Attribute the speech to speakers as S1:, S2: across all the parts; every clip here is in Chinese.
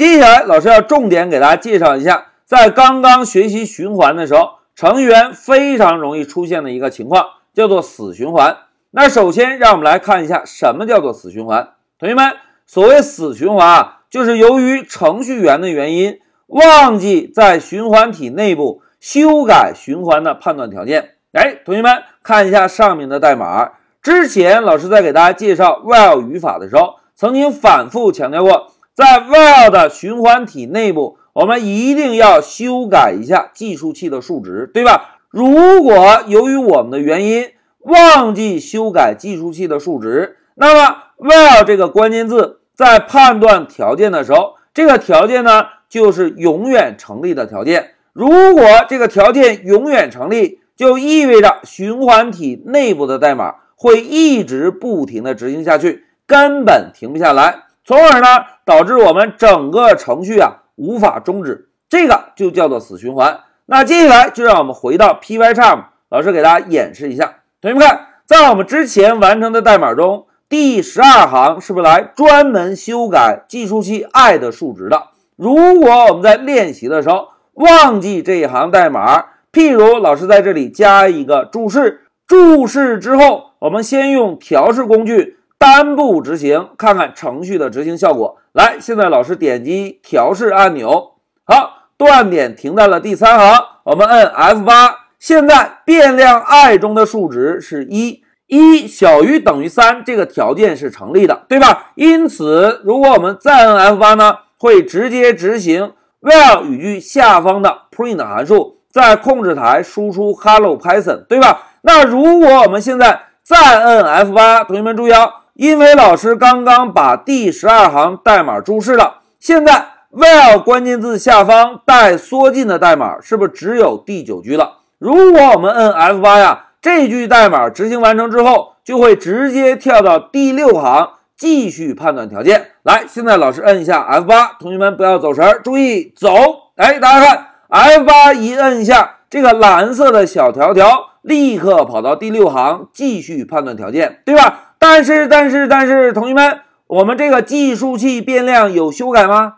S1: 接下来，老师要重点给大家介绍一下，在刚刚学习循环的时候，程序员非常容易出现的一个情况，叫做死循环。那首先，让我们来看一下什么叫做死循环。同学们，所谓死循环啊，就是由于程序员的原因，忘记在循环体内部修改循环的判断条件。哎，同学们看一下上面的代码。之前老师在给大家介绍 while 语法的时候，曾经反复强调过。在 while 的循环体内部，我们一定要修改一下计数器的数值，对吧？如果由于我们的原因忘记修改计数器的数值，那么 while 这个关键字在判断条件的时候，这个条件呢就是永远成立的条件。如果这个条件永远成立，就意味着循环体内部的代码会一直不停的执行下去，根本停不下来。从而呢，导致我们整个程序啊无法终止，这个就叫做死循环。那接下来就让我们回到 Pycharm，老师给大家演示一下。同学们看，在我们之前完成的代码中，第十二行是不是来专门修改计数器 i 的数值的？如果我们在练习的时候忘记这一行代码，譬如老师在这里加一个注释，注释之后，我们先用调试工具。单步执行，看看程序的执行效果。来，现在老师点击调试按钮，好，断点停在了第三行。我们摁 F8，现在变量 i 中的数值是一，一小于等于三，这个条件是成立的，对吧？因此，如果我们再摁 F8 呢，会直接执行 while 语句下方的 print 函数，在控制台输出 Hello Python，对吧？那如果我们现在再摁 F8，同学们注意啊。因为老师刚刚把第十二行代码注释了，现在 while 关键字下方带缩进的代码是不是只有第九句了？如果我们摁 F8 呀，这句代码执行完成之后，就会直接跳到第六行继续判断条件。来，现在老师摁一下 F8，同学们不要走神，注意走。哎，大家看 F8 一摁一下，这个蓝色的小条条立刻跑到第六行继续判断条件，对吧？但是，但是，但是，同学们，我们这个计数器变量有修改吗？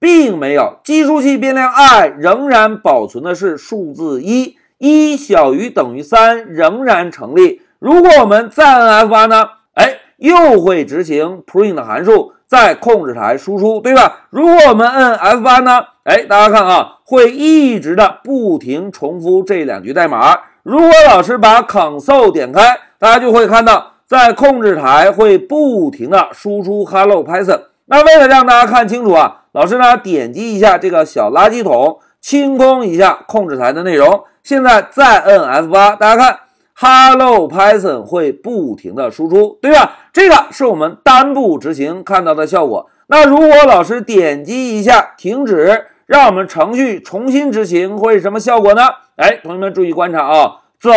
S1: 并没有，计数器变量 i 仍然保存的是数字一，一小于等于三仍然成立。如果我们再按 F8 呢？哎，又会执行 print 函数，在控制台输出，对吧？如果我们按 F8 呢？哎，大家看啊，会一直的不停重复这两句代码。如果老师把 console 点开，大家就会看到。在控制台会不停的输出 Hello Python。那为了让大家看清楚啊，老师呢点击一下这个小垃圾桶，清空一下控制台的内容。现在再摁 F8，大家看 Hello Python 会不停的输出，对吧？这个是我们单步执行看到的效果。那如果老师点击一下停止，让我们程序重新执行，会是什么效果呢？哎，同学们注意观察啊，走，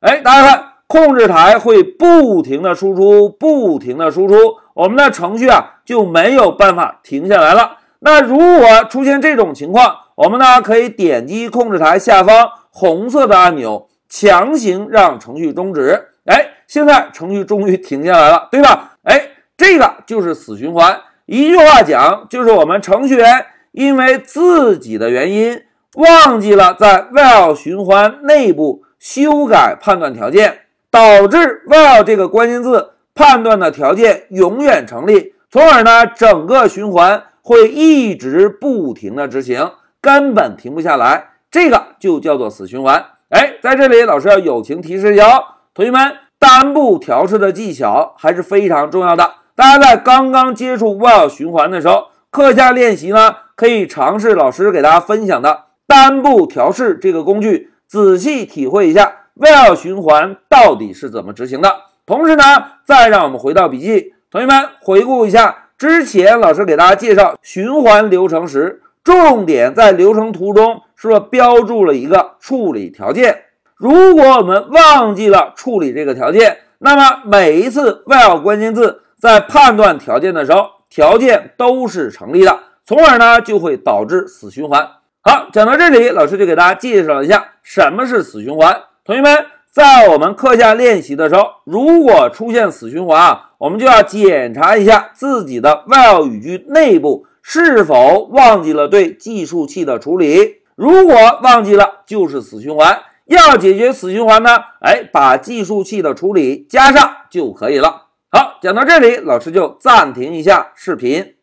S1: 哎，大家看。控制台会不停的输出，不停的输出，我们的程序啊就没有办法停下来了。那如果出现这种情况，我们呢可以点击控制台下方红色的按钮，强行让程序终止。哎，现在程序终于停下来了，对吧？哎，这个就是死循环。一句话讲，就是我们程序员因为自己的原因忘记了在 while 循环内部修改判断条件。导致 while 这个关键字判断的条件永远成立，从而呢，整个循环会一直不停的执行，根本停不下来。这个就叫做死循环。哎，在这里老师要友情提示一下，同学们，单步调试的技巧还是非常重要的。大家在刚刚接触 while 循环的时候，课下练习呢，可以尝试老师给大家分享的单步调试这个工具，仔细体会一下。While 循环到底是怎么执行的？同时呢，再让我们回到笔记，同学们回顾一下之前老师给大家介绍循环流程时，重点在流程图中是不是标注了一个处理条件？如果我们忘记了处理这个条件，那么每一次 while 关键字在判断条件的时候，条件都是成立的，从而呢就会导致死循环。好，讲到这里，老师就给大家介绍一下什么是死循环。同学们，在我们课下练习的时候，如果出现死循环啊，我们就要检查一下自己的 while 语句内部是否忘记了对计数器的处理。如果忘记了，就是死循环。要解决死循环呢？哎，把计数器的处理加上就可以了。好，讲到这里，老师就暂停一下视频。